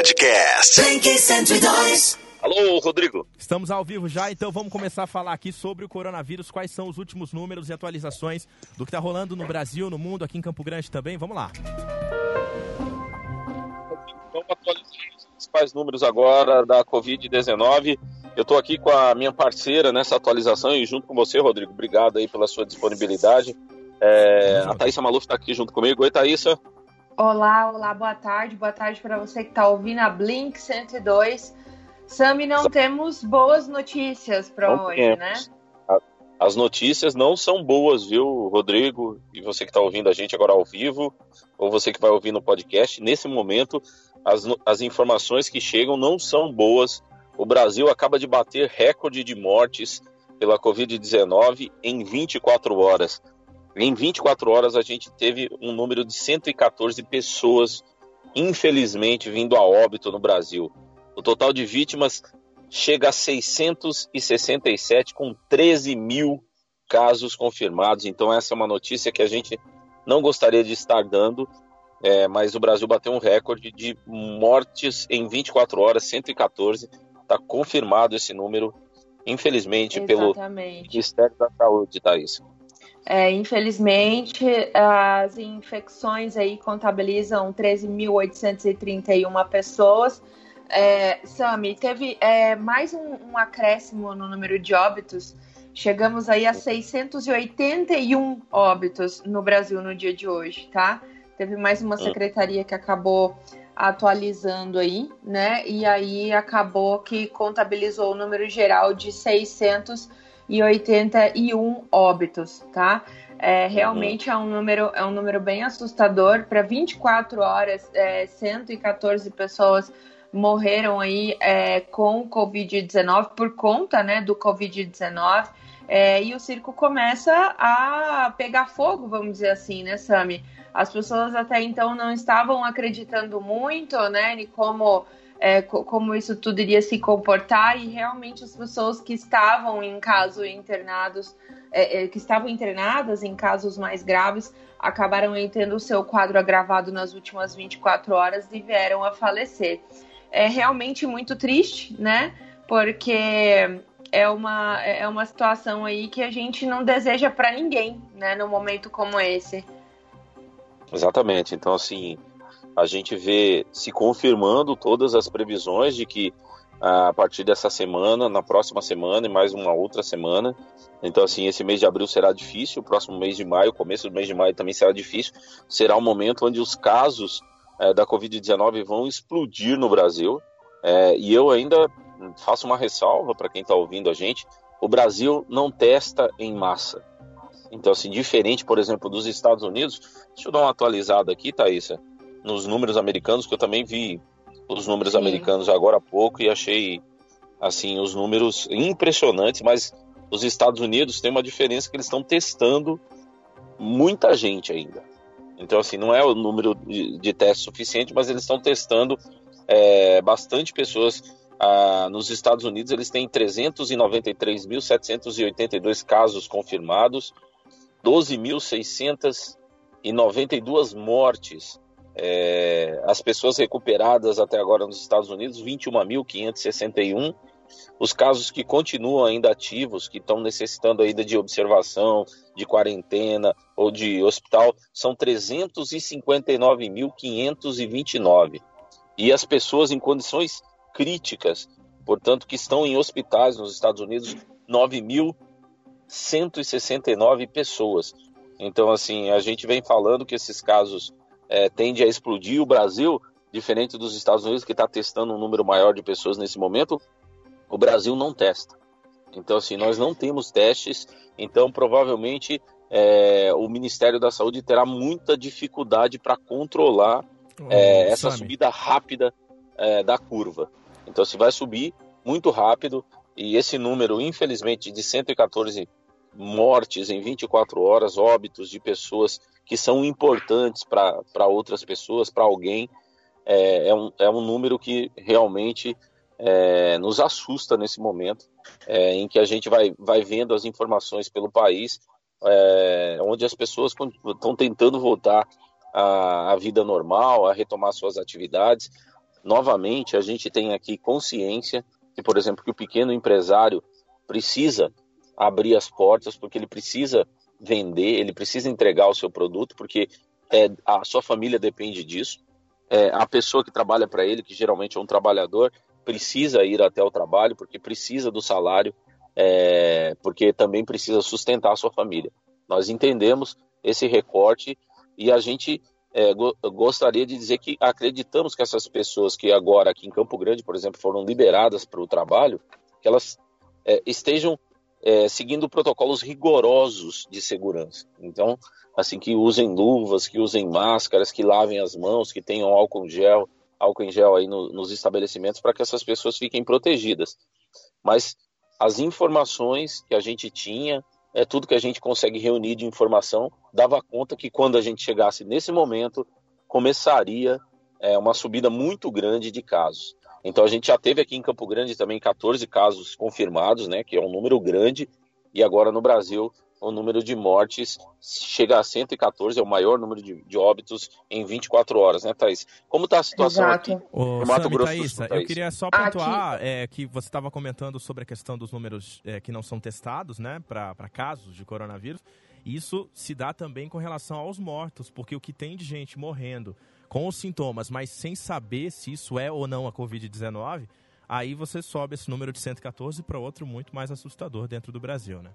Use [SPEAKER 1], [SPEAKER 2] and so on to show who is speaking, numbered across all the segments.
[SPEAKER 1] Podcast. Blink 102.
[SPEAKER 2] Alô, Rodrigo.
[SPEAKER 3] Estamos ao vivo já, então vamos começar a falar aqui sobre o coronavírus, quais são os últimos números e atualizações do que está rolando no Brasil, no mundo, aqui em Campo Grande também. Vamos lá.
[SPEAKER 2] Vamos atualizar os principais números agora da Covid-19. Eu estou aqui com a minha parceira nessa atualização e junto com você, Rodrigo. Obrigado aí pela sua disponibilidade. É, a Thaisa Maluf está aqui junto comigo. Oi, Thaisa.
[SPEAKER 4] Olá, olá, boa tarde. Boa tarde para você que está ouvindo a Blink 102. Sami, não temos boas notícias para hoje, temos. né?
[SPEAKER 2] As notícias não são boas, viu, Rodrigo? E você que está ouvindo a gente agora ao vivo, ou você que vai ouvir no podcast, nesse momento, as, as informações que chegam não são boas. O Brasil acaba de bater recorde de mortes pela Covid-19 em 24 horas. Em 24 horas, a gente teve um número de 114 pessoas, infelizmente, vindo a óbito no Brasil. O total de vítimas chega a 667, com 13 mil casos confirmados. Então, essa é uma notícia que a gente não gostaria de estar dando, é, mas o Brasil bateu um recorde de mortes em 24 horas, 114. Está confirmado esse número, infelizmente, Exatamente. pelo Ministério da Saúde, Thaís.
[SPEAKER 4] É, infelizmente, as infecções aí contabilizam 13.831 pessoas. É, Sami, teve é, mais um, um, acréscimo no número de óbitos. Chegamos aí a 681 óbitos no Brasil no dia de hoje, tá? Teve mais uma secretaria que acabou atualizando aí, né? E aí acabou que contabilizou o número geral de 600 e 81 óbitos, tá? É, realmente uhum. é, um número, é um número bem assustador. Para 24 horas, é, 114 pessoas morreram aí é, com Covid-19 por conta né, do Covid-19. É, e o circo começa a pegar fogo, vamos dizer assim, né, Sami? As pessoas até então não estavam acreditando muito, né, em como é, como isso tudo iria se comportar e realmente as pessoas que estavam em caso internados, é, é, que estavam internadas em casos mais graves, acabaram tendo o seu quadro agravado nas últimas 24 horas e vieram a falecer. É realmente muito triste, né? Porque é uma, é uma situação aí que a gente não deseja para ninguém, né? Num momento como esse.
[SPEAKER 2] Exatamente. Então, assim, a gente vê se confirmando todas as previsões de que a partir dessa semana, na próxima semana e mais uma outra semana. Então, assim, esse mês de abril será difícil, o próximo mês de maio, começo do mês de maio também será difícil. Será um momento onde os casos é, da Covid-19 vão explodir no Brasil. É, e eu ainda faço uma ressalva para quem está ouvindo a gente: o Brasil não testa em massa. Então, assim, diferente, por exemplo, dos Estados Unidos, deixa eu dar uma atualizada aqui, Thaisa nos números americanos, que eu também vi os números Sim. americanos agora há pouco e achei assim os números impressionantes, mas os Estados Unidos têm uma diferença que eles estão testando muita gente ainda. Então assim não é o número de, de testes suficiente, mas eles estão testando é, bastante pessoas. Ah, nos Estados Unidos eles têm 393.782 casos confirmados, 12.692 mortes é, as pessoas recuperadas até agora nos Estados Unidos, 21.561. Os casos que continuam ainda ativos, que estão necessitando ainda de observação, de quarentena ou de hospital, são 359.529. E as pessoas em condições críticas, portanto, que estão em hospitais nos Estados Unidos, 9.169 pessoas. Então, assim, a gente vem falando que esses casos é, tende a explodir. O Brasil, diferente dos Estados Unidos, que está testando um número maior de pessoas nesse momento, o Brasil não testa. Então, assim, nós não temos testes, então provavelmente é, o Ministério da Saúde terá muita dificuldade para controlar é, essa subida rápida é, da curva. Então, se vai subir muito rápido, e esse número, infelizmente, de 114 mortes em 24 horas, óbitos de pessoas que são importantes para outras pessoas, para alguém, é, é, um, é um número que realmente é, nos assusta nesse momento, é, em que a gente vai, vai vendo as informações pelo país, é, onde as pessoas estão tentando voltar à, à, vida normal, a retomar suas atividades. novamente a gente tem aqui consciência que, por exemplo, que o pequeno empresário precisa abrir as portas porque ele precisa vender, ele precisa entregar o seu produto porque é, a sua família depende disso. É, a pessoa que trabalha para ele, que geralmente é um trabalhador, precisa ir até o trabalho porque precisa do salário, é, porque também precisa sustentar a sua família. Nós entendemos esse recorte e a gente é, go gostaria de dizer que acreditamos que essas pessoas que agora aqui em Campo Grande, por exemplo, foram liberadas para o trabalho, que elas é, estejam é, seguindo protocolos rigorosos de segurança. Então, assim que usem luvas, que usem máscaras, que lavem as mãos, que tenham álcool gel, álcool em gel aí no, nos estabelecimentos para que essas pessoas fiquem protegidas. Mas as informações que a gente tinha, é tudo que a gente consegue reunir de informação, dava conta que quando a gente chegasse nesse momento, começaria é, uma subida muito grande de casos. Então a gente já teve aqui em Campo Grande também 14 casos confirmados, né, que é um número grande, e agora no Brasil o número de mortes chega a 114, é o maior número de, de óbitos em 24 horas, né, Thaís? Como está a situação
[SPEAKER 3] Exato.
[SPEAKER 2] aqui
[SPEAKER 3] no Mato Sami, Grosso Thaís, do Sul, Thaís? Eu queria só pontuar é, que você estava comentando sobre a questão dos números é, que não são testados, né, para casos de coronavírus. Isso se dá também com relação aos mortos, porque o que tem de gente morrendo com os sintomas, mas sem saber se isso é ou não a Covid-19, aí você sobe esse número de 114 para outro muito mais assustador dentro do Brasil, né?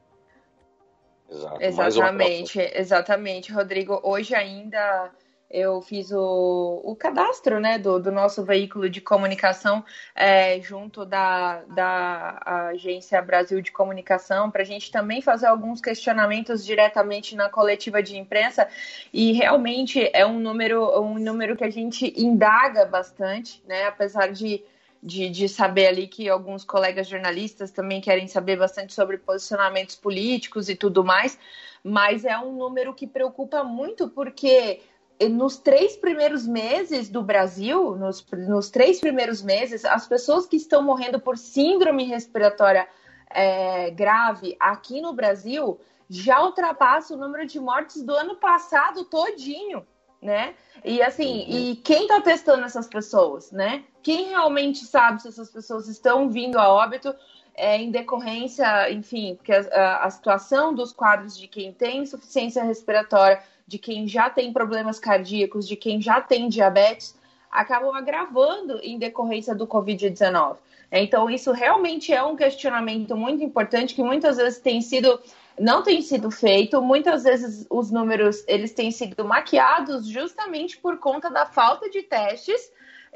[SPEAKER 4] Exato. Exatamente, exatamente, Rodrigo. Hoje ainda eu fiz o, o cadastro né, do, do nosso veículo de comunicação é, junto da, da Agência Brasil de Comunicação, para a gente também fazer alguns questionamentos diretamente na coletiva de imprensa. E realmente é um número, um número que a gente indaga bastante, né, apesar de de, de, saber ali que alguns colegas jornalistas também querem saber bastante sobre posicionamentos políticos e tudo mais, mas é um número que preocupa muito porque nos três primeiros meses do Brasil, nos, nos três primeiros meses, as pessoas que estão morrendo por síndrome respiratória é, grave aqui no Brasil já ultrapassa o número de mortes do ano passado todinho, né? E assim, uhum. e quem está testando essas pessoas, né? Quem realmente sabe se essas pessoas estão vindo a óbito é, em decorrência, enfim, porque a, a, a situação dos quadros de quem tem insuficiência respiratória de quem já tem problemas cardíacos, de quem já tem diabetes, acabam agravando em decorrência do Covid-19. Então, isso realmente é um questionamento muito importante que muitas vezes tem sido não tem sido feito. Muitas vezes os números eles têm sido maquiados justamente por conta da falta de testes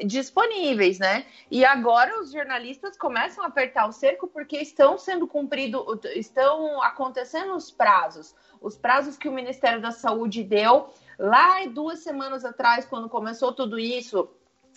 [SPEAKER 4] disponíveis, né? E agora os jornalistas começam a apertar o cerco porque estão sendo cumpridos, estão acontecendo os prazos os prazos que o Ministério da Saúde deu lá duas semanas atrás, quando começou tudo isso,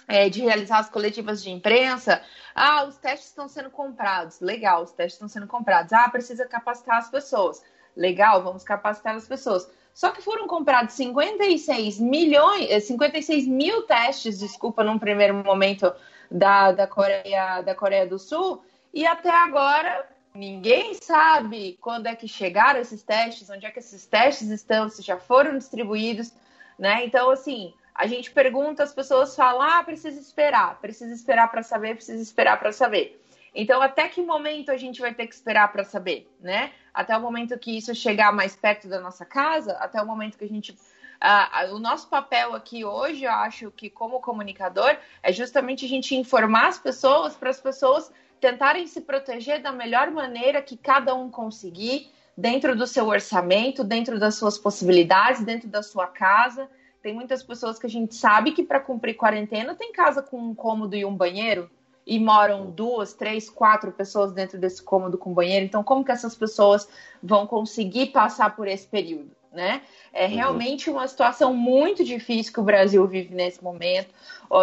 [SPEAKER 4] é, de realizar as coletivas de imprensa. Ah, os testes estão sendo comprados. Legal, os testes estão sendo comprados. Ah, precisa capacitar as pessoas. Legal, vamos capacitar as pessoas. Só que foram comprados 56 milhões, 56 eh, mil testes, desculpa, num primeiro momento da, da, Coreia, da Coreia do Sul, e até agora Ninguém sabe quando é que chegaram esses testes, onde é que esses testes estão, se já foram distribuídos, né? Então, assim, a gente pergunta, as pessoas falam: ah, precisa esperar, precisa esperar para saber, precisa esperar para saber. Então, até que momento a gente vai ter que esperar para saber, né? Até o momento que isso chegar mais perto da nossa casa, até o momento que a gente. Uh, o nosso papel aqui hoje, eu acho que como comunicador, é justamente a gente informar as pessoas para as pessoas tentarem se proteger da melhor maneira que cada um conseguir, dentro do seu orçamento, dentro das suas possibilidades, dentro da sua casa. Tem muitas pessoas que a gente sabe que para cumprir quarentena tem casa com um cômodo e um banheiro e moram duas, três, quatro pessoas dentro desse cômodo com banheiro. Então, como que essas pessoas vão conseguir passar por esse período? Né? É uhum. realmente uma situação muito difícil que o Brasil vive nesse momento.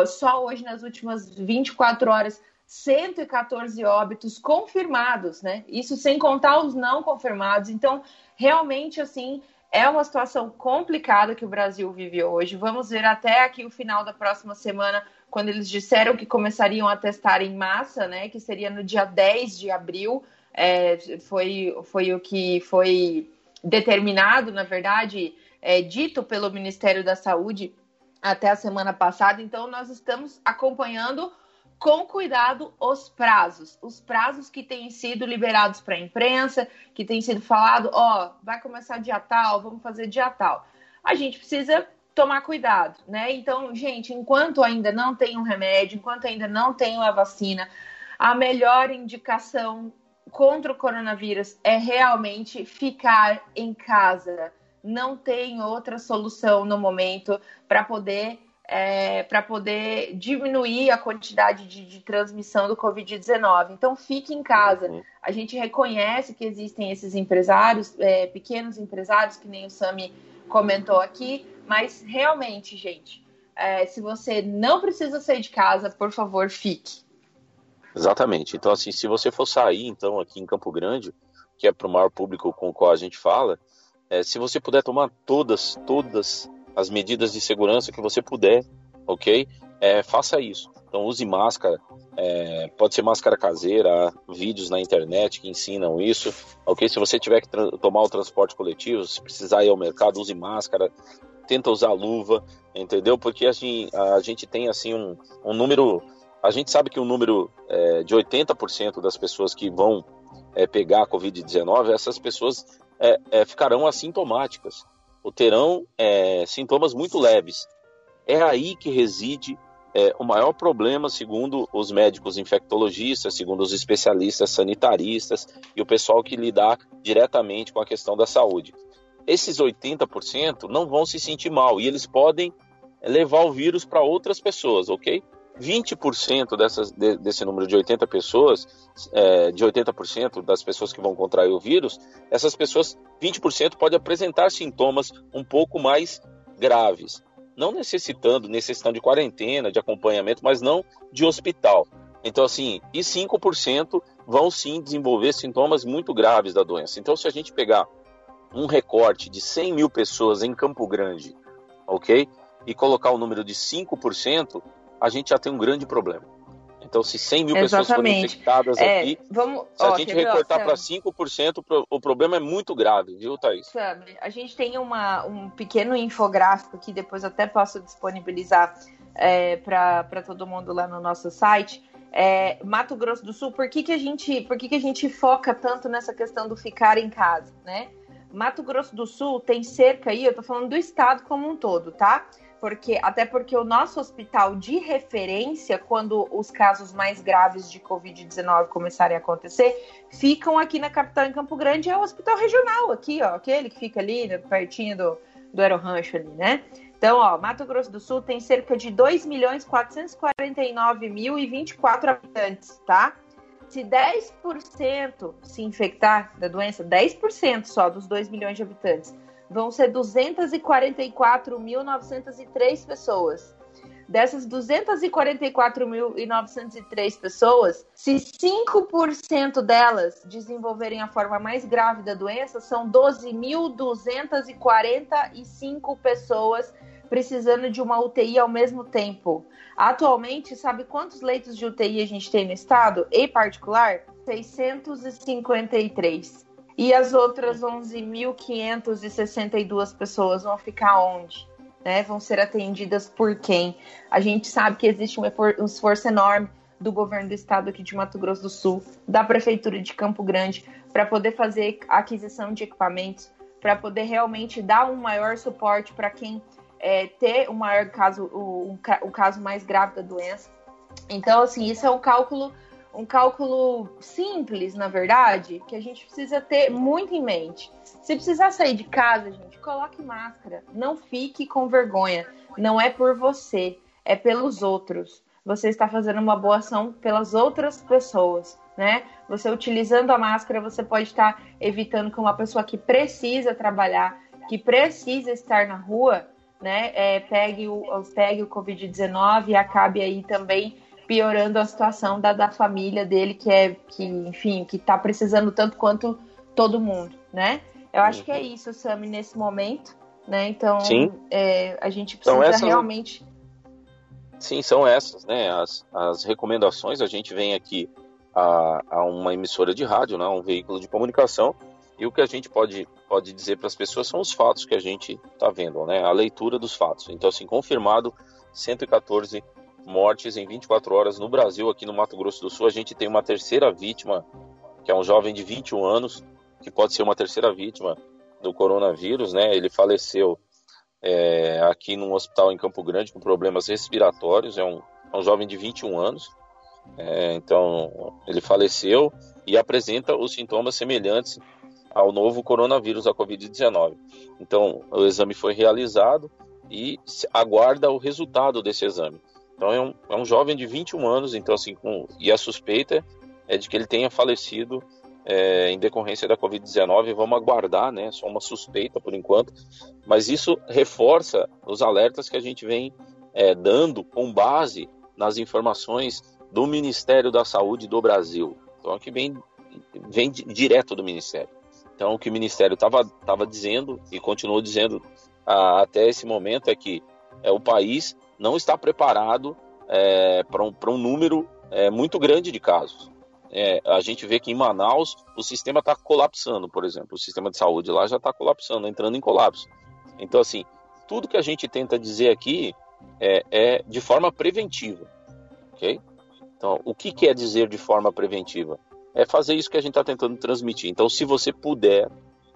[SPEAKER 4] Só hoje, nas últimas 24 horas, 114 óbitos confirmados, né? Isso sem contar os não confirmados. Então, realmente, assim, é uma situação complicada que o Brasil vive hoje. Vamos ver até aqui o final da próxima semana, quando eles disseram que começariam a testar em massa, né? Que seria no dia 10 de abril. É, foi, foi o que foi determinado, na verdade, é, dito pelo Ministério da Saúde até a semana passada, então nós estamos acompanhando com cuidado os prazos, os prazos que têm sido liberados para a imprensa, que tem sido falado, ó, oh, vai começar dia tal, vamos fazer dia tal. A gente precisa tomar cuidado, né? Então, gente, enquanto ainda não tem um remédio, enquanto ainda não tem uma vacina, a melhor indicação contra o coronavírus é realmente ficar em casa. Não tem outra solução no momento para poder é, para poder diminuir a quantidade de, de transmissão do Covid-19. Então, fique em casa. Uhum. A gente reconhece que existem esses empresários, é, pequenos empresários, que nem o Sami comentou aqui, mas realmente, gente, é, se você não precisa sair de casa, por favor, fique.
[SPEAKER 2] Exatamente. Então, assim, se você for sair, então, aqui em Campo Grande, que é para o maior público com o qual a gente fala, é, se você puder tomar todas, todas as medidas de segurança que você puder, ok? É, faça isso. Então use máscara, é, pode ser máscara caseira, há vídeos na internet que ensinam isso, ok? Se você tiver que tomar o transporte coletivo, se precisar ir ao mercado, use máscara, tenta usar luva, entendeu? Porque assim, a gente tem assim um, um número, a gente sabe que o um número é, de 80% das pessoas que vão é, pegar a Covid-19, essas pessoas é, é, ficarão assintomáticas ou terão é, sintomas muito leves. É aí que reside é, o maior problema, segundo os médicos infectologistas, segundo os especialistas sanitaristas e o pessoal que lidar diretamente com a questão da saúde. Esses 80% não vão se sentir mal e eles podem levar o vírus para outras pessoas, ok? 20% dessas, de, desse número de 80 pessoas, é, de 80% das pessoas que vão contrair o vírus, essas pessoas, 20% pode apresentar sintomas um pouco mais graves, não necessitando, necessitando de quarentena, de acompanhamento, mas não de hospital. Então, assim, e 5% vão sim desenvolver sintomas muito graves da doença. Então, se a gente pegar um recorte de 100 mil pessoas em Campo Grande, ok? E colocar o número de 5%, a gente já tem um grande problema. Então, se 100 mil Exatamente. pessoas forem infectadas é, aqui, vamos, se a gente recortar para 5%, o problema é muito grave, viu, Thaís?
[SPEAKER 4] Sabe, a gente tem uma, um pequeno infográfico que depois até posso disponibilizar é, para todo mundo lá no nosso site. É, Mato Grosso do Sul, por que, que, a gente, por que, que a gente foca tanto nessa questão do ficar em casa, né? Mato Grosso do Sul tem cerca aí, eu tô falando do estado como um todo, tá? porque até porque o nosso hospital de referência, quando os casos mais graves de Covid-19 começarem a acontecer, ficam aqui na capital em Campo Grande, é o hospital regional aqui, ó, aquele que fica ali, né, pertinho do, do Aerorancho ali, né? Então, ó, Mato Grosso do Sul tem cerca de 2 milhões 449 mil e 24 habitantes, tá? Se 10% se infectar da doença, 10% só dos 2 milhões de habitantes, vão ser 244.903 pessoas. Dessas 244.903 pessoas, se 5% delas desenvolverem a forma mais grave da doença, são 12.245 pessoas precisando de uma UTI ao mesmo tempo. Atualmente, sabe quantos leitos de UTI a gente tem no estado? Em particular, 653. E as outras 11.562 pessoas vão ficar onde? Né? Vão ser atendidas por quem? A gente sabe que existe um esforço enorme do governo do estado aqui de Mato Grosso do Sul, da prefeitura de Campo Grande, para poder fazer aquisição de equipamentos, para poder realmente dar um maior suporte para quem é, ter o maior caso, o, o caso mais grave da doença. Então, assim, isso é um cálculo um cálculo simples, na verdade, que a gente precisa ter muito em mente. Se precisar sair de casa, gente, coloque máscara. Não fique com vergonha. Não é por você, é pelos outros. Você está fazendo uma boa ação pelas outras pessoas, né? Você utilizando a máscara, você pode estar evitando que uma pessoa que precisa trabalhar, que precisa estar na rua, né, é, pegue o, pegue o Covid-19 e acabe aí também piorando a situação da, da família dele, que é, que, enfim, que tá precisando tanto quanto todo mundo, né? Eu acho que é uhum. isso, Sami, nesse momento, né? Então, é, a gente precisa essas... realmente...
[SPEAKER 2] Sim, são essas, né? As, as recomendações, a gente vem aqui a, a uma emissora de rádio, né? um veículo de comunicação, E o que a gente pode, pode dizer para as pessoas são os fatos que a gente está vendo, né? A leitura dos fatos. Então, assim, confirmado 114 mortes em 24 horas no Brasil, aqui no Mato Grosso do Sul. A gente tem uma terceira vítima, que é um jovem de 21 anos, que pode ser uma terceira vítima do coronavírus, né? Ele faleceu é, aqui num hospital em Campo Grande com problemas respiratórios. É um, é um jovem de 21 anos. É, então, ele faleceu e apresenta os sintomas semelhantes ao novo coronavírus, a Covid-19. Então, o exame foi realizado e aguarda o resultado desse exame. Então, é um, é um jovem de 21 anos, então, assim, com, e a suspeita é de que ele tenha falecido é, em decorrência da Covid-19. Vamos aguardar, né? Só uma suspeita por enquanto, mas isso reforça os alertas que a gente vem é, dando com base nas informações do Ministério da Saúde do Brasil. Então, aqui vem, vem direto do Ministério. Então, o que o Ministério estava dizendo e continuou dizendo a, até esse momento é que é, o país não está preparado é, para um, um, número é, muito grande de casos. É, a gente vê que em Manaus o sistema está colapsando, por exemplo. O sistema de saúde lá já está colapsando, entrando em colapso. Então, assim, tudo que a gente tenta dizer aqui é, é de forma preventiva, ok? Então, o que quer dizer de forma preventiva? É fazer isso que a gente está tentando transmitir. Então, se você puder,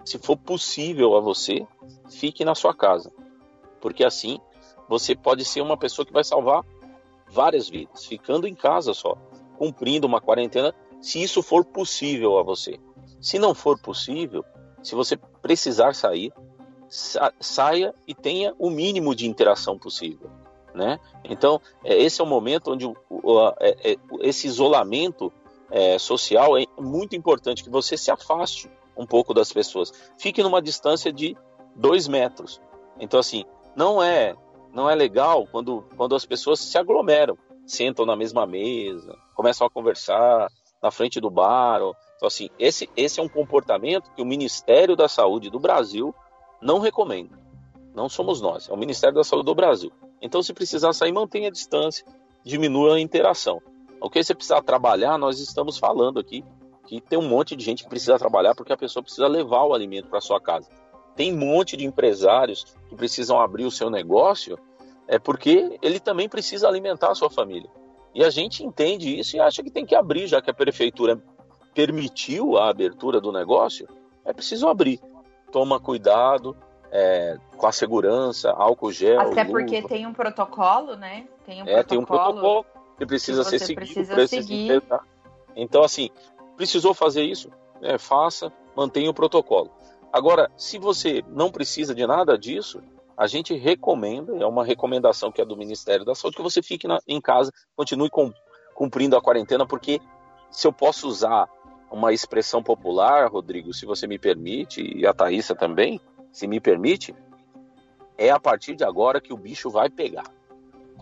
[SPEAKER 2] se for possível a você, fique na sua casa. Porque assim, você pode ser uma pessoa que vai salvar várias vidas, ficando em casa só, cumprindo uma quarentena, se isso for possível a você. Se não for possível, se você precisar sair, sa saia e tenha o mínimo de interação possível. Né? Então, é, esse é o momento onde é, é, esse isolamento é, social, é muito importante que você se afaste um pouco das pessoas. Fique numa distância de dois metros. Então, assim, não é não é legal quando, quando as pessoas se aglomeram, sentam na mesma mesa, começam a conversar na frente do bar. Então, assim, esse, esse é um comportamento que o Ministério da Saúde do Brasil não recomenda. Não somos nós, é o Ministério da Saúde do Brasil. Então, se precisar sair, mantenha a distância, diminua a interação. O que você precisa trabalhar, nós estamos falando aqui que tem um monte de gente que precisa trabalhar porque a pessoa precisa levar o alimento para sua casa. Tem um monte de empresários que precisam abrir o seu negócio é porque ele também precisa alimentar a sua família. E a gente entende isso e acha que tem que abrir, já que a prefeitura permitiu a abertura do negócio, é preciso abrir. Toma cuidado é, com a segurança, álcool gel.
[SPEAKER 4] Até porque luva. tem um protocolo, né?
[SPEAKER 2] Tem um é, protocolo. tem um protocolo que precisa que ser seguido
[SPEAKER 4] precisa seguir.
[SPEAKER 2] Então, assim, precisou fazer isso, né, faça, mantenha o protocolo. Agora, se você não precisa de nada disso, a gente recomenda, é uma recomendação que é do Ministério da Saúde, que você fique na, em casa, continue com, cumprindo a quarentena, porque se eu posso usar uma expressão popular, Rodrigo, se você me permite, e a Thaísa também, se me permite, é a partir de agora que o bicho vai pegar.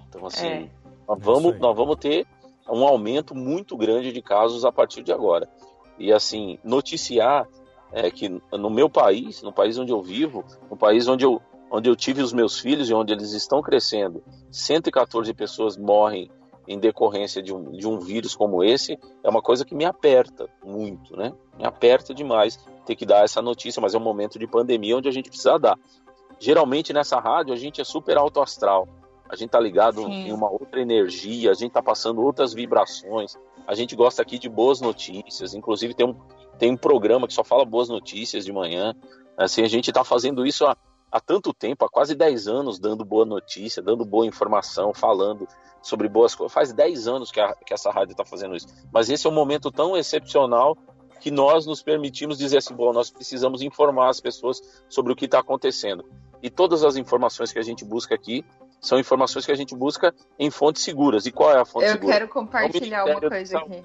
[SPEAKER 2] Então, assim, é. Nós vamos, nós vamos ter um aumento muito grande de casos a partir de agora. E assim, noticiar é, que no meu país, no país onde eu vivo, no país onde eu, onde eu tive os meus filhos e onde eles estão crescendo, 114 pessoas morrem em decorrência de um, de um vírus como esse, é uma coisa que me aperta muito, né? Me aperta demais ter que dar essa notícia, mas é um momento de pandemia onde a gente precisa dar. Geralmente nessa rádio a gente é super alto astral a gente tá ligado Sim. em uma outra energia, a gente tá passando outras vibrações. A gente gosta aqui de boas notícias, inclusive tem um, tem um programa que só fala boas notícias de manhã. Assim, a gente tá fazendo isso há, há tanto tempo, há quase 10 anos, dando boa notícia, dando boa informação, falando sobre boas coisas. Faz 10 anos que, a, que essa rádio está fazendo isso. Mas esse é um momento tão excepcional que nós nos permitimos dizer assim, bom, nós precisamos informar as pessoas sobre o que está acontecendo. E todas as informações que a gente busca aqui são informações que a gente busca em fontes seguras. E qual é a fonte
[SPEAKER 4] Eu
[SPEAKER 2] segura?
[SPEAKER 4] Eu quero compartilhar uma coisa aqui.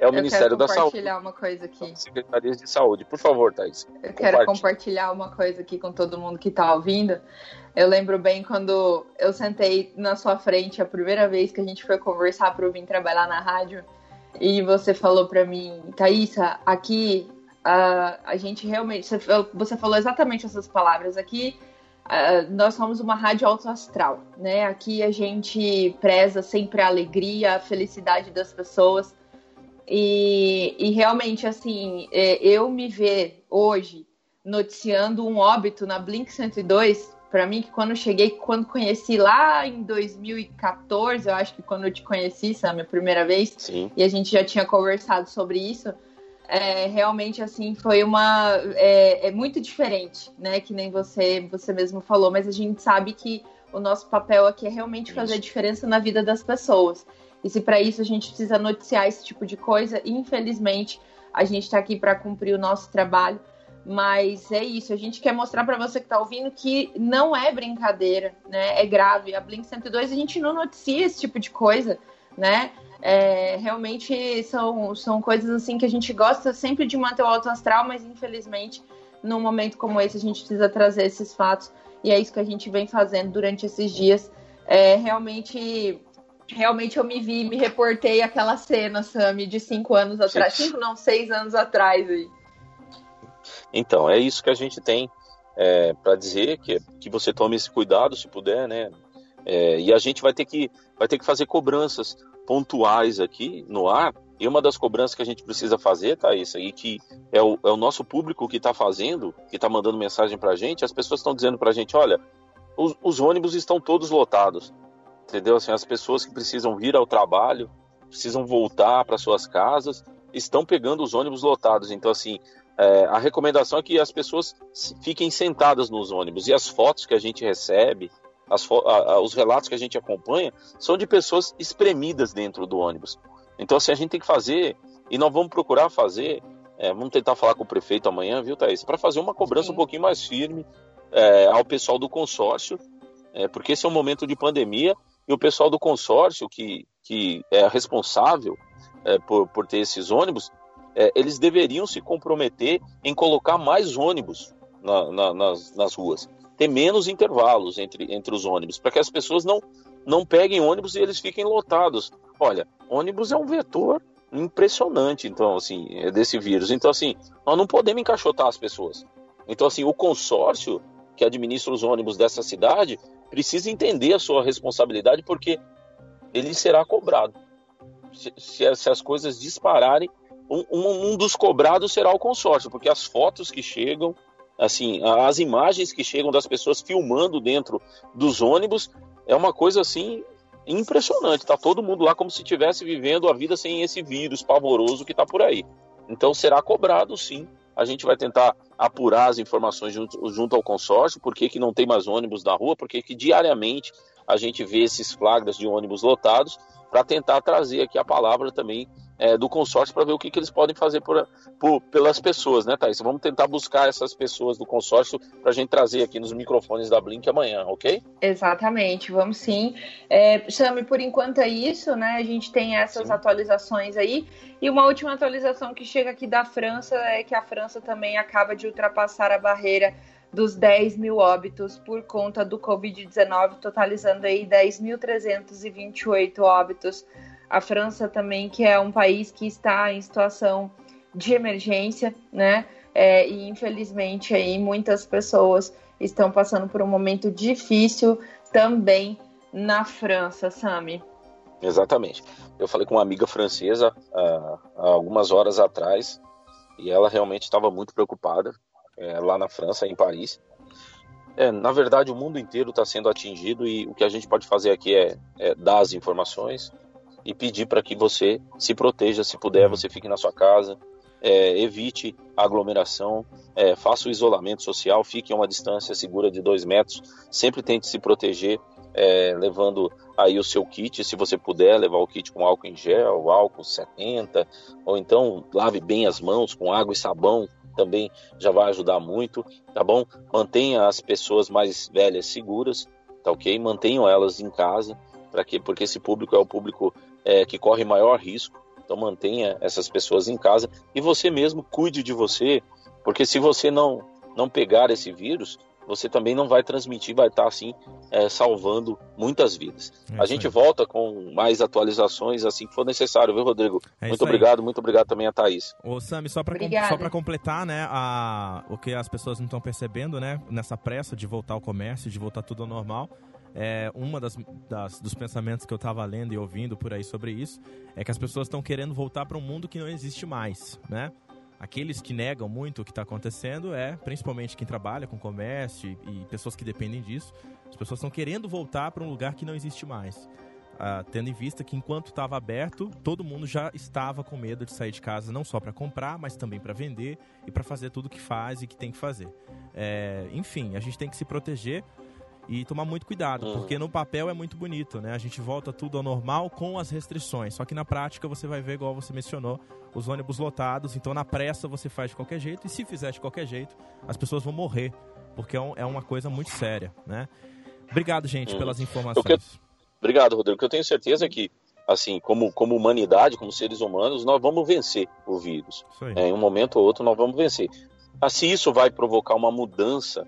[SPEAKER 2] É o Ministério da Saúde.
[SPEAKER 4] Eu quero compartilhar uma coisa aqui.
[SPEAKER 2] Secretarias de Saúde. Por favor, Thais.
[SPEAKER 4] Eu quero compartilhar uma coisa aqui com todo mundo que está ouvindo. Eu lembro bem quando eu sentei na sua frente a primeira vez que a gente foi conversar para eu vir trabalhar na rádio. E você falou para mim, Thaisa, aqui a, a gente realmente. Você falou exatamente essas palavras. Aqui Uh, nós somos uma rádio alto astral, né? Aqui a gente preza sempre a alegria, a felicidade das pessoas. E, e realmente, assim, é, eu me ver hoje noticiando um óbito na Blink 102, para mim, que quando cheguei, quando conheci lá em 2014, eu acho que quando eu te conheci, sabe, a primeira vez,
[SPEAKER 2] Sim.
[SPEAKER 4] e a gente já tinha conversado sobre isso, é, realmente, assim, foi uma... É, é, muito diferente, né, que nem você, você mesmo falou, mas a gente sabe que o nosso papel aqui é realmente fazer a diferença na vida das pessoas. E se para isso a gente precisa noticiar esse tipo de coisa, infelizmente a gente está aqui para cumprir o nosso trabalho. Mas é isso, a gente quer mostrar para você que está ouvindo que não é brincadeira, né? É grave. A Blink 102 a gente não noticia esse tipo de coisa, né? É, realmente são, são coisas assim que a gente gosta sempre de manter o alto astral, mas infelizmente num momento como esse a gente precisa trazer esses fatos e é isso que a gente vem fazendo durante esses dias. É, realmente realmente eu me vi, me reportei aquela cena, Sami, de cinco anos atrás. Cinco, não, seis anos atrás aí.
[SPEAKER 2] Então, é isso que a gente tem é, para dizer, que, que você tome esse cuidado, se puder, né? É, e a gente vai ter, que, vai ter que fazer cobranças pontuais aqui no ar. E uma das cobranças que a gente precisa fazer, tá, isso aí, que é o, é o nosso público que está fazendo, que está mandando mensagem para a gente, as pessoas estão dizendo para a gente, olha, os, os ônibus estão todos lotados entendeu? Assim, as pessoas que precisam vir ao trabalho, precisam voltar para suas casas, estão pegando os ônibus lotados. Então, assim, é, a recomendação é que as pessoas fiquem sentadas nos ônibus. E as fotos que a gente recebe, as a, os relatos que a gente acompanha, são de pessoas espremidas dentro do ônibus. Então, assim, a gente tem que fazer, e nós vamos procurar fazer, é, vamos tentar falar com o prefeito amanhã, viu, Thaís? Para fazer uma cobrança Sim. um pouquinho mais firme é, ao pessoal do consórcio, é, porque esse é um momento de pandemia e o pessoal do consórcio, que, que é responsável é, por, por ter esses ônibus, é, eles deveriam se comprometer em colocar mais ônibus na, na, nas, nas ruas, ter menos intervalos entre, entre os ônibus, para que as pessoas não, não peguem ônibus e eles fiquem lotados. Olha, ônibus é um vetor impressionante, então, assim, é desse vírus. Então, assim, nós não podemos encaixotar as pessoas. Então, assim, o consórcio que administra os ônibus dessa cidade precisa entender a sua responsabilidade porque ele será cobrado. Se, se, se as coisas dispararem, um, um, um, dos cobrados será o consórcio, porque as fotos que chegam, assim, as imagens que chegam das pessoas filmando dentro dos ônibus é uma coisa assim impressionante. Tá todo mundo lá como se estivesse vivendo a vida sem esse vírus pavoroso que está por aí. Então será cobrado sim a gente vai tentar apurar as informações junto, junto ao consórcio, por que, que não tem mais ônibus na rua, porque que diariamente a gente vê esses flagras de ônibus lotados, para tentar trazer aqui a palavra também é, do consórcio para ver o que, que eles podem fazer por, por, pelas pessoas, né, Thaís? Vamos tentar buscar essas pessoas do consórcio para a gente trazer aqui nos microfones da Blink amanhã, ok?
[SPEAKER 4] Exatamente, vamos sim. É, Chame, por enquanto é isso, né? A gente tem essas sim. atualizações aí. E uma última atualização que chega aqui da França é que a França também acaba de ultrapassar a barreira dos 10 mil óbitos por conta do Covid-19, totalizando aí 10.328 óbitos a França também, que é um país que está em situação de emergência, né? É, e infelizmente aí muitas pessoas estão passando por um momento difícil também na França, Sami.
[SPEAKER 2] Exatamente. Eu falei com uma amiga francesa há, há algumas horas atrás e ela realmente estava muito preocupada é, lá na França, em Paris. É, na verdade, o mundo inteiro está sendo atingido e o que a gente pode fazer aqui é, é dar as informações, e pedir para que você se proteja, se puder, você fique na sua casa, é, evite aglomeração, é, faça o isolamento social, fique a uma distância segura de dois metros, sempre tente se proteger, é, levando aí o seu kit, se você puder, levar o kit com álcool em gel, álcool 70, ou então lave bem as mãos com água e sabão, também já vai ajudar muito, tá bom? Mantenha as pessoas mais velhas seguras, tá ok? Mantenham elas em casa, para quê? Porque esse público é o público é, que corre maior risco. Então mantenha essas pessoas em casa e você mesmo cuide de você, porque se você não não pegar esse vírus, você também não vai transmitir, vai estar assim é, salvando muitas vidas. É a gente aí. volta com mais atualizações assim que for necessário, viu, Rodrigo? É muito obrigado, aí. muito obrigado também a Thaís.
[SPEAKER 3] Ô, Sami, só para com, completar, né, a, o que as pessoas não estão percebendo, né, nessa pressa de voltar ao comércio, de voltar tudo ao normal, é, uma das, das, dos pensamentos que eu estava lendo e ouvindo por aí sobre isso é que as pessoas estão querendo voltar para um mundo que não existe mais, né? Aqueles que negam muito o que está acontecendo é principalmente quem trabalha com comércio e, e pessoas que dependem disso. As pessoas estão querendo voltar para um lugar que não existe mais. Uh, tendo em vista que enquanto estava aberto, todo mundo já estava com medo de sair de casa, não só para comprar, mas também para vender e para fazer tudo que faz e que tem que fazer. É, enfim, a gente tem que se proteger e tomar muito cuidado, uhum. porque no papel é muito bonito, né? A gente volta tudo ao normal com as restrições. Só que na prática você vai ver, igual você mencionou, os ônibus lotados. Então na pressa você faz de qualquer jeito, e se fizer de qualquer jeito, as pessoas vão morrer, porque é, um, é uma coisa muito séria, né? Obrigado, gente, uhum. pelas informações.
[SPEAKER 2] Obrigado, Rodrigo. Que eu tenho certeza que, assim, como, como humanidade, como seres humanos, nós vamos vencer o vírus. É, em um momento ou outro, nós vamos vencer. Assim, isso vai provocar uma mudança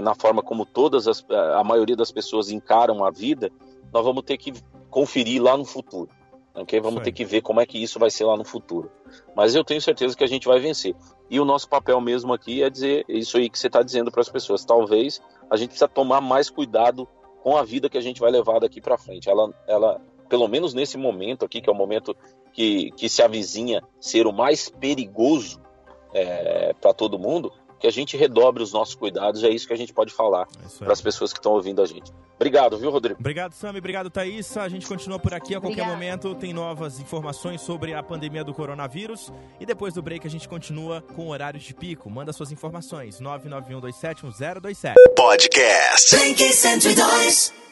[SPEAKER 2] na forma como todas as, é, a maioria das pessoas encaram a vida, nós vamos ter que conferir lá no futuro. Okay? Vamos Sim. ter que ver como é que isso vai ser lá no futuro. Mas eu tenho certeza que a gente vai vencer. E o nosso papel mesmo aqui é dizer isso aí que você está dizendo para as pessoas. Talvez a gente precisa tomar mais cuidado com a vida que a gente vai levar daqui para frente. Ela, ela, pelo menos nesse momento aqui, que é o momento que, que se avizinha ser o mais perigoso é, para todo mundo, que a gente redobre os nossos cuidados. É isso que a gente pode falar é para as pessoas que estão ouvindo a gente. Obrigado, viu, Rodrigo?
[SPEAKER 3] Obrigado, Sami. Obrigado, Thaís. A gente continua por aqui a qualquer Obrigada. momento. Tem novas informações sobre a pandemia do coronavírus. E depois do break a gente continua com horários de pico. Manda suas informações. 991271027.
[SPEAKER 1] Podcast 102.